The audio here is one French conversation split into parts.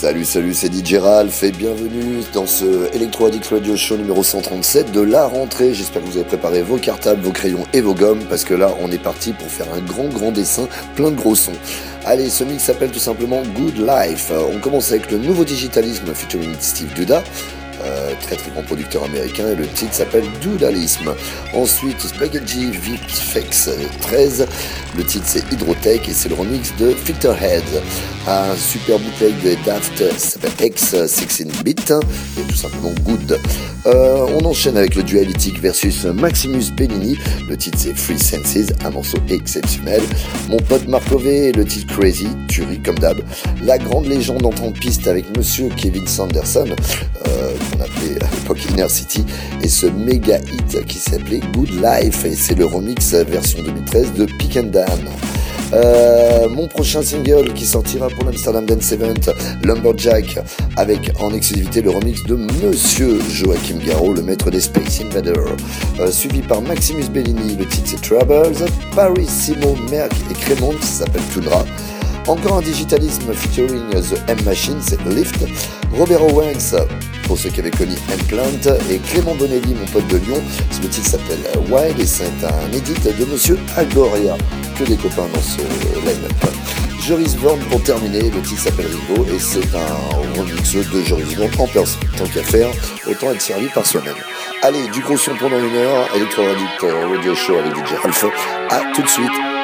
Salut, salut, c'est DJ Ralph et bienvenue dans ce Electro Addict Radio Show numéro 137 de la rentrée. J'espère que vous avez préparé vos cartables, vos crayons et vos gommes parce que là, on est parti pour faire un grand, grand dessin plein de gros sons. Allez, ce mix s'appelle tout simplement Good Life. On commence avec le nouveau digitalisme featuring Steve Duda. Euh, très très grand producteur américain et le titre s'appelle Doodalism. Ensuite Spaghetti Fex 13, le titre c'est Hydrotech et c'est le remix de Filterhead. Un super bootleg de Daft X 16 bit et tout simplement Good. Euh, on enchaîne avec le Dualitic versus Maximus Bellini. Le titre c'est Free Senses, un morceau exceptionnel. Mon pote Markové, le titre Crazy, tuerie comme d'hab. La grande légende en de piste avec monsieur Kevin Sanderson. Euh, qu'on appelait à l'époque Inner City, et ce méga hit qui s'appelait Good Life, et c'est le remix version 2013 de Pick and Dan. Euh, mon prochain single qui sortira pour l'Amsterdam Dance Event, Lumberjack, avec en exclusivité le remix de Monsieur Joachim Garraud, le maître des Space Invaders, euh, suivi par Maximus Bellini, le titre c'est Troubles, Paris Simo Merck et Crémont, ça s'appelle Tundra. Encore un digitalisme featuring The M Machine, c'est Lift. Robert Owens, pour ceux qui avaient connu Implant, et Clément Bonelli, mon pote de Lyon. Ce titre s'appelle Wild et c'est un edit de Monsieur Agoria. Que des copains dans ce line-up. Joris Vorn pour terminer, le titre s'appelle Rigo et c'est un remix de Joris Vorn en personne. Tant qu'à faire, autant être servi par soi-même. Allez, du son pendant une heure, Electro Radio Show avec DJ Alpha. A tout de suite.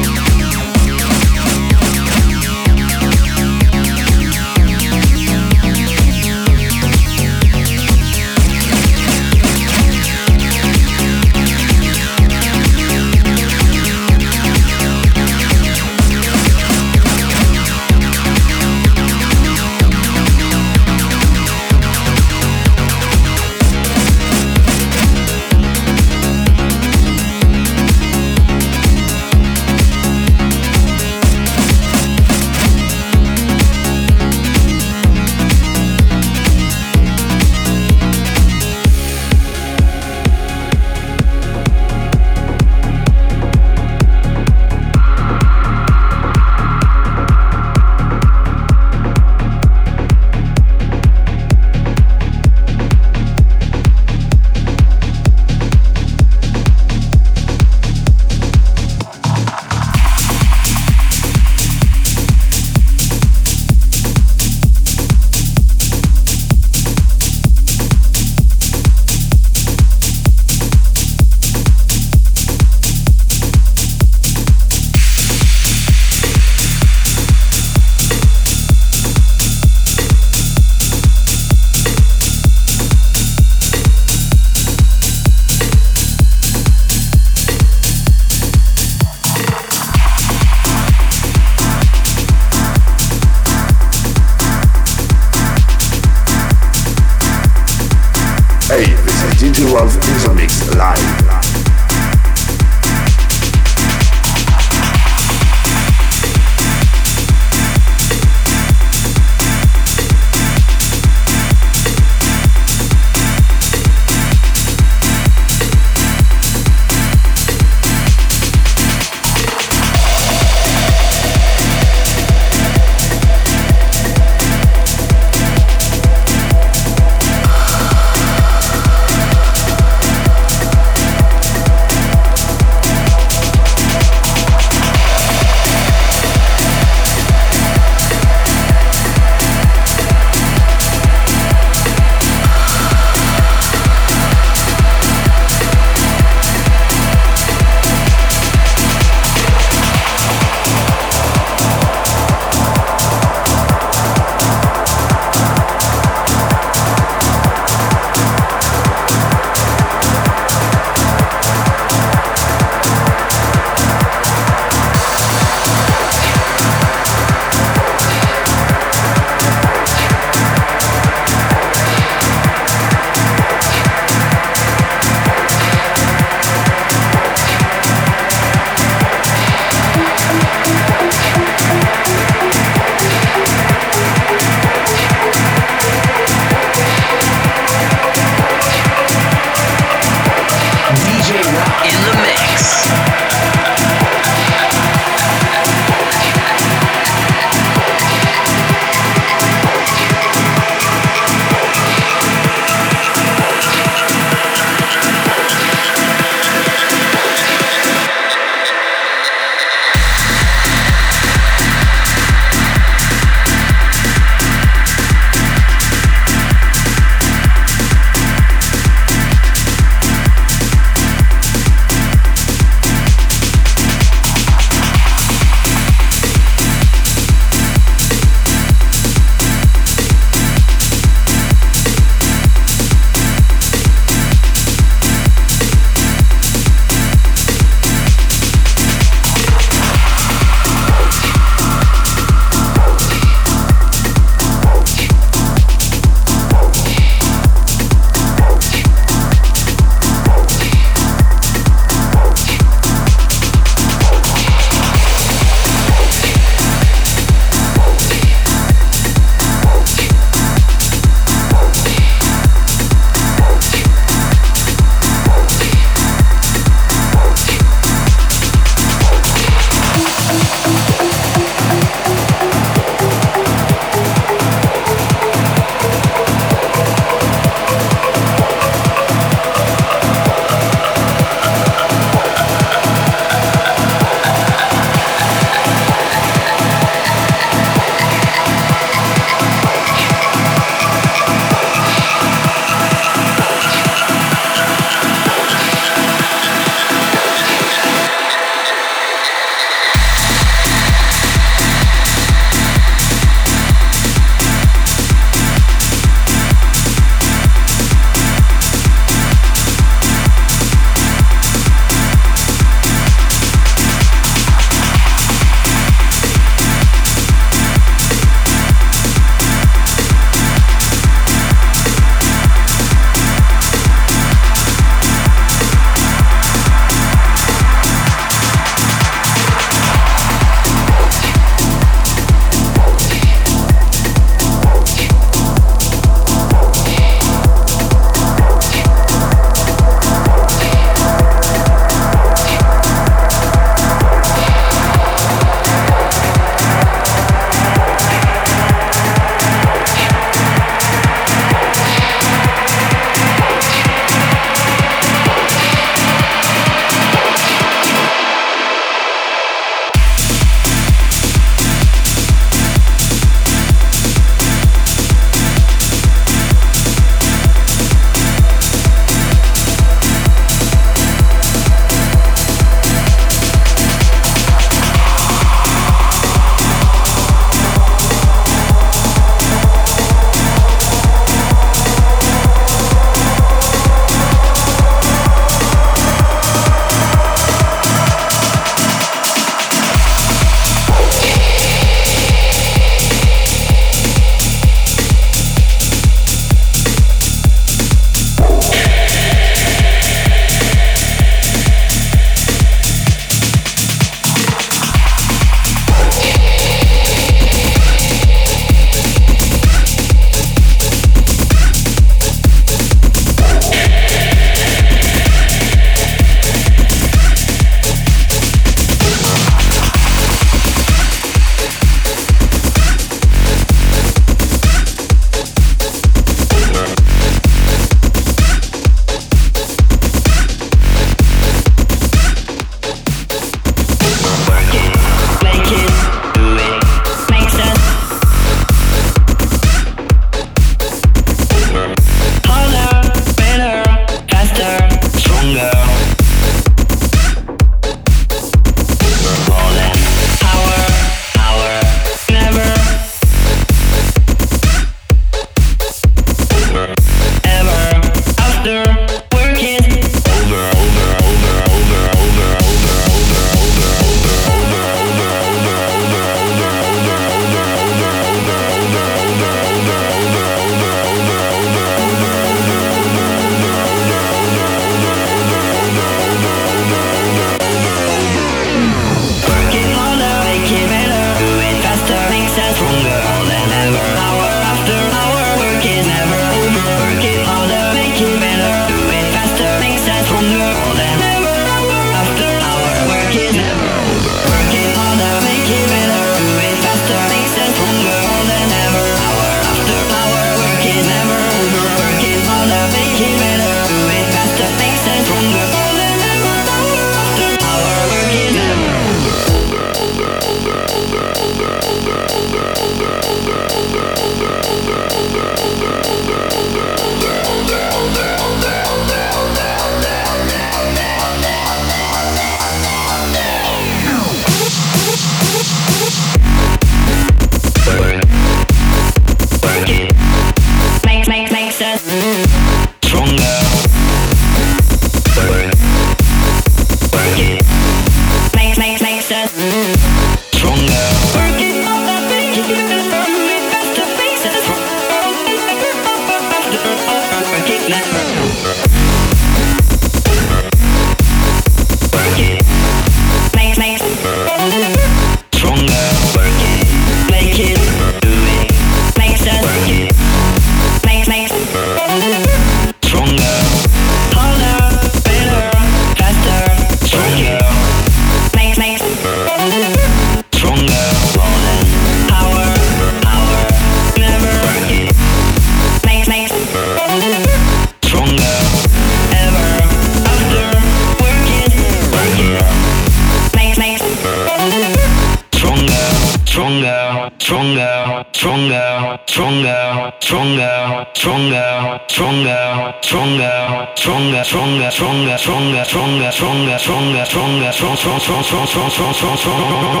som, som, som.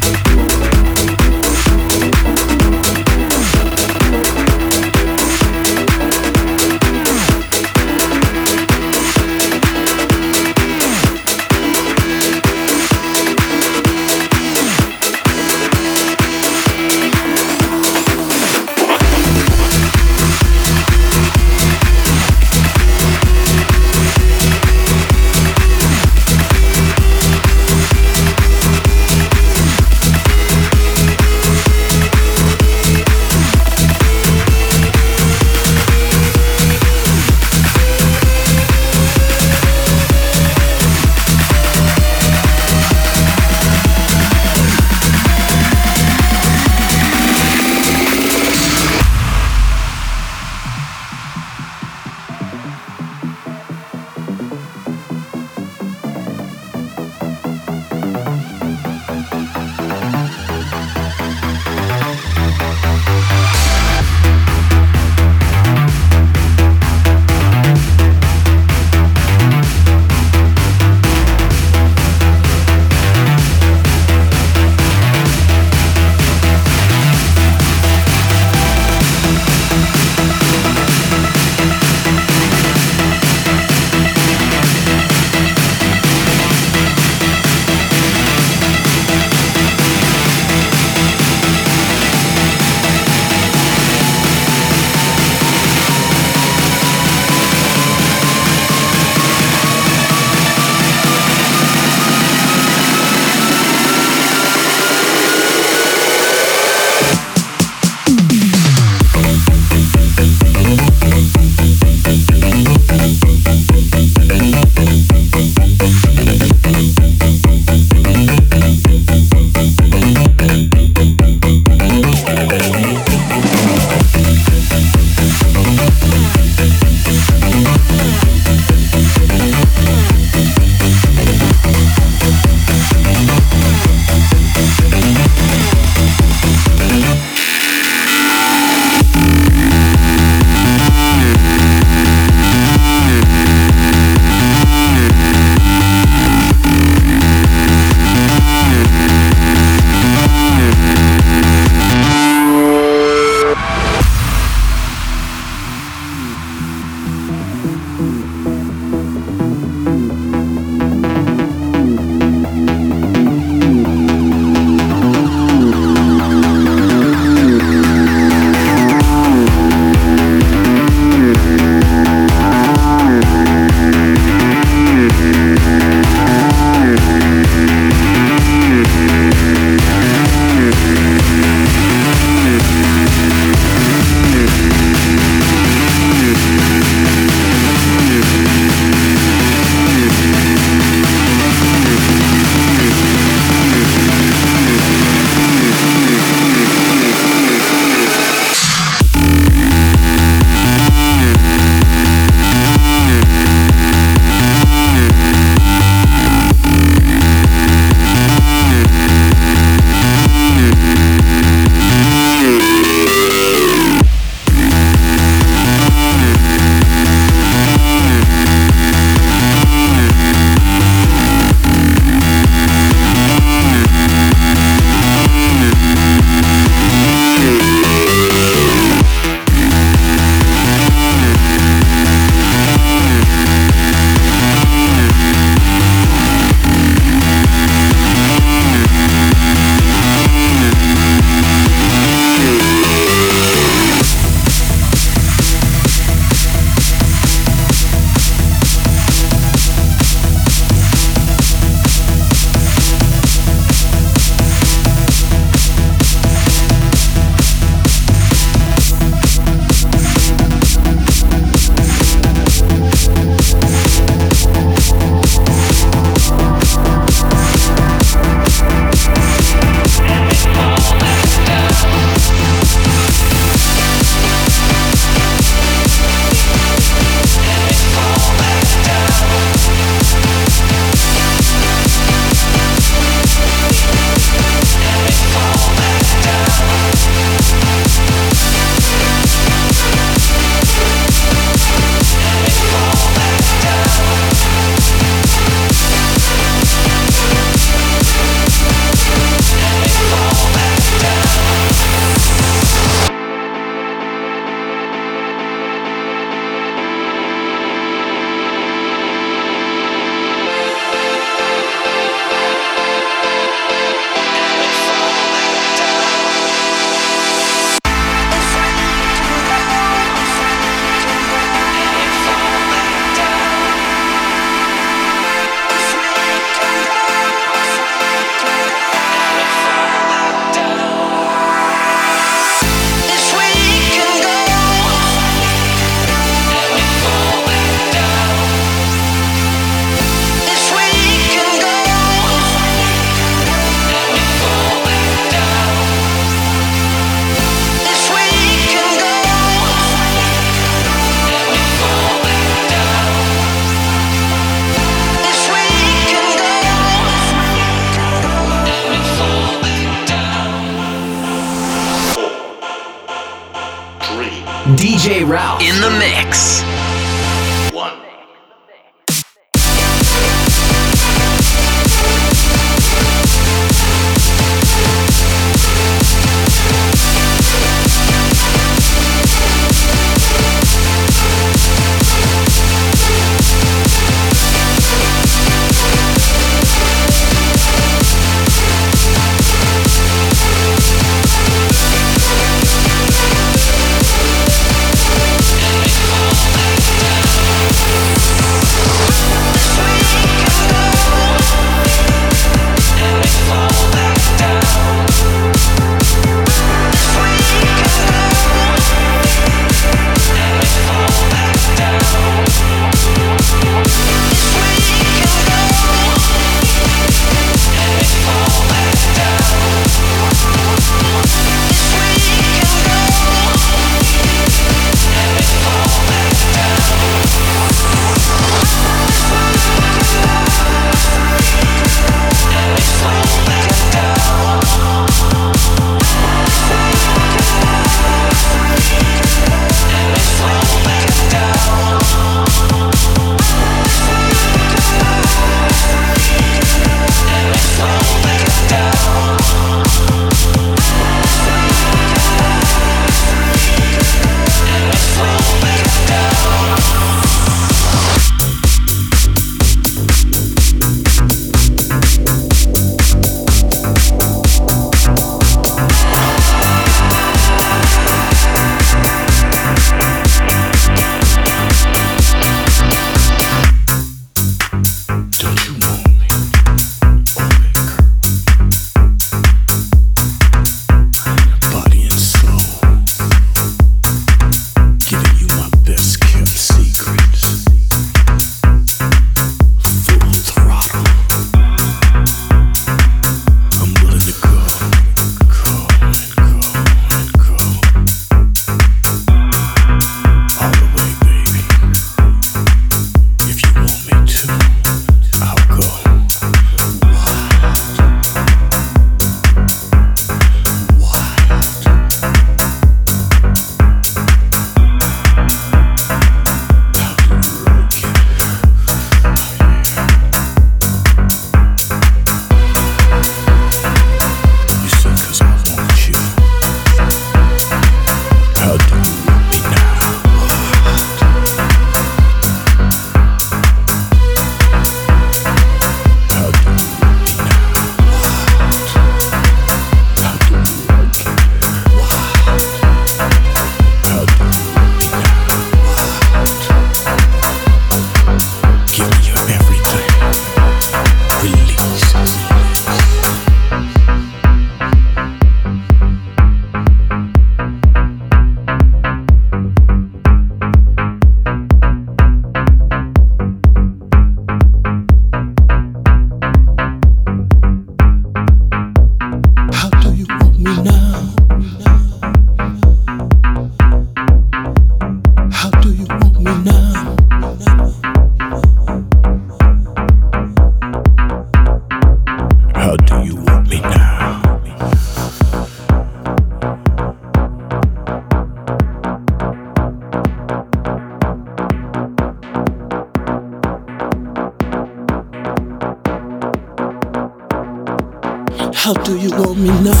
me know.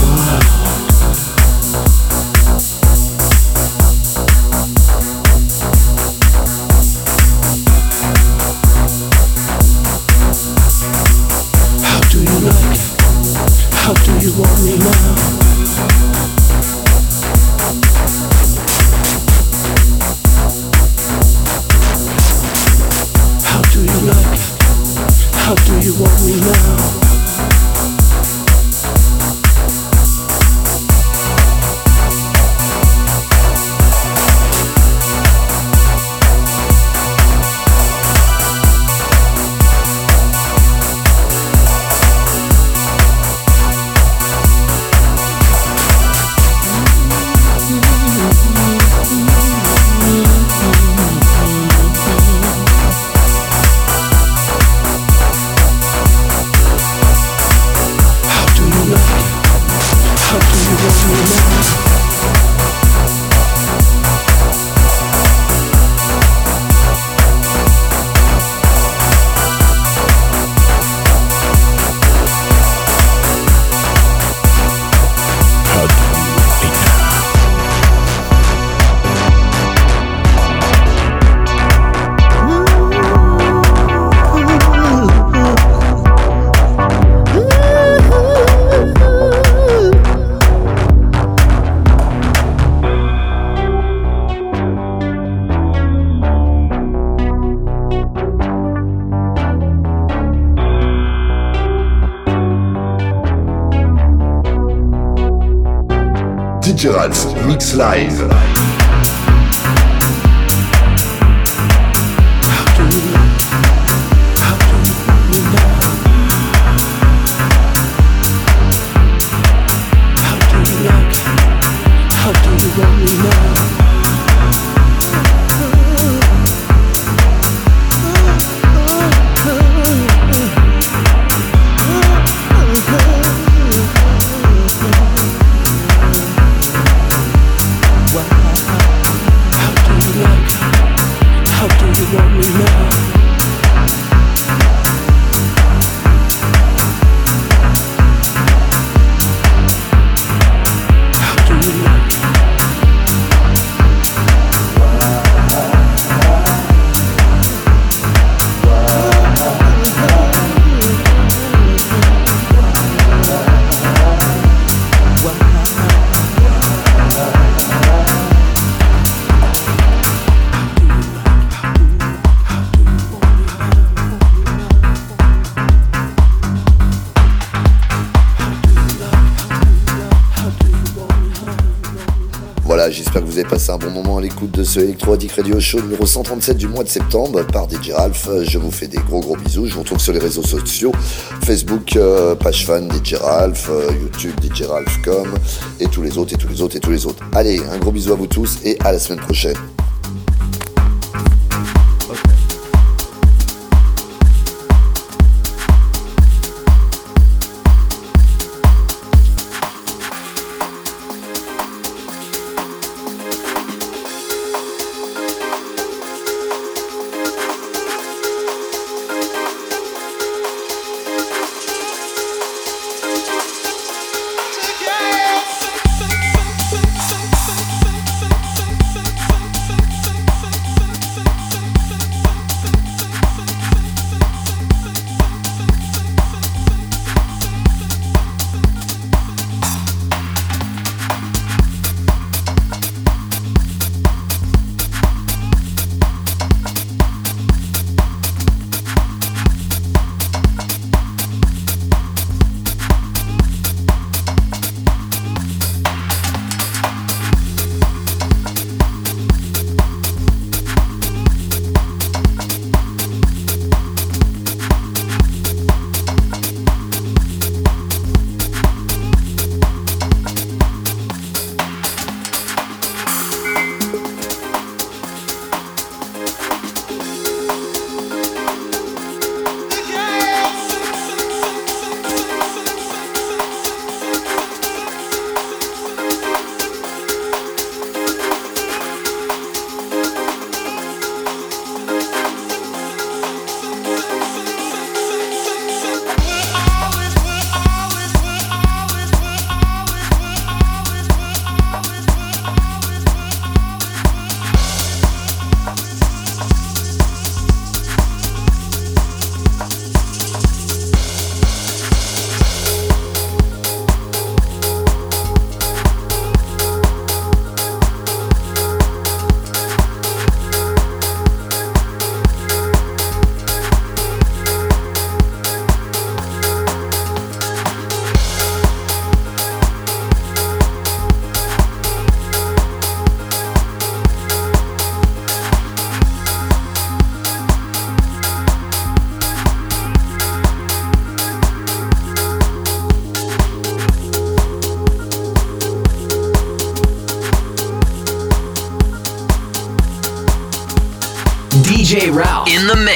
Mix Live. De ce Electro Addict Radio Show numéro 137 du mois de septembre par DJ Ralph. Je vous fais des gros gros bisous. Je vous retrouve sur les réseaux sociaux Facebook, euh, page fan DJ Ralph, euh, YouTube DJ Ralph.com et tous les autres et tous les autres et tous les autres. Allez, un gros bisou à vous tous et à la semaine prochaine. In the mix.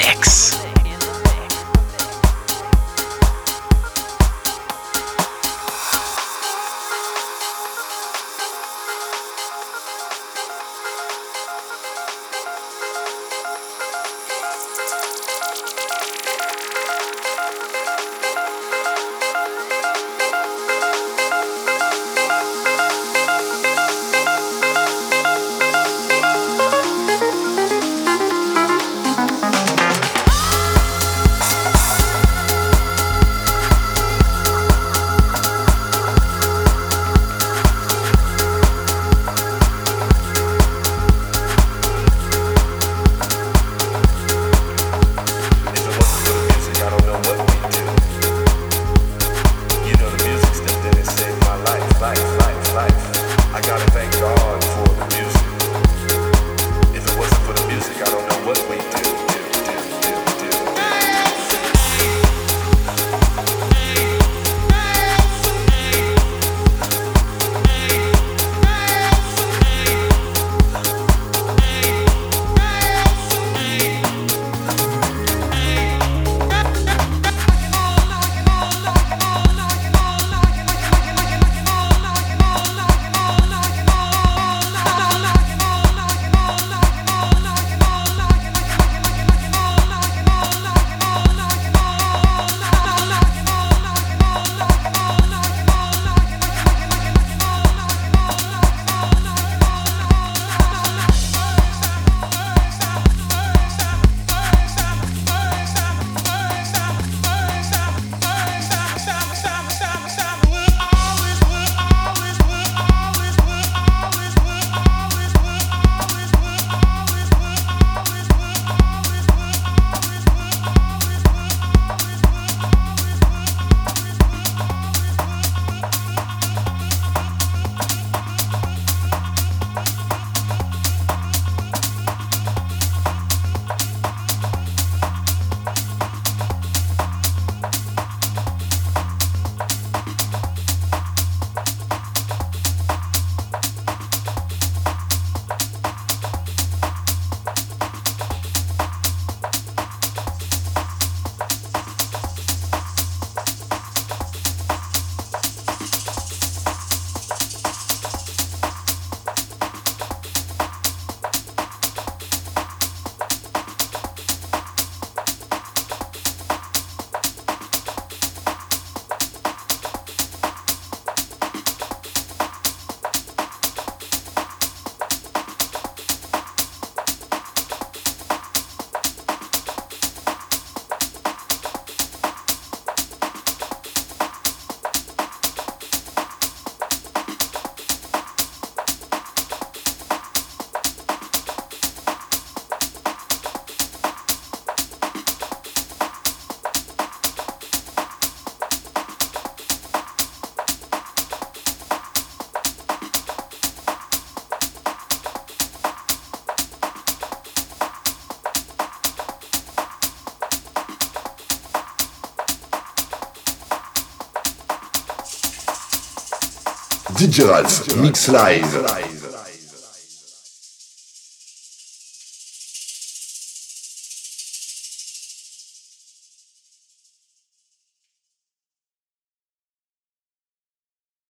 DJ Ralph, Mix Live.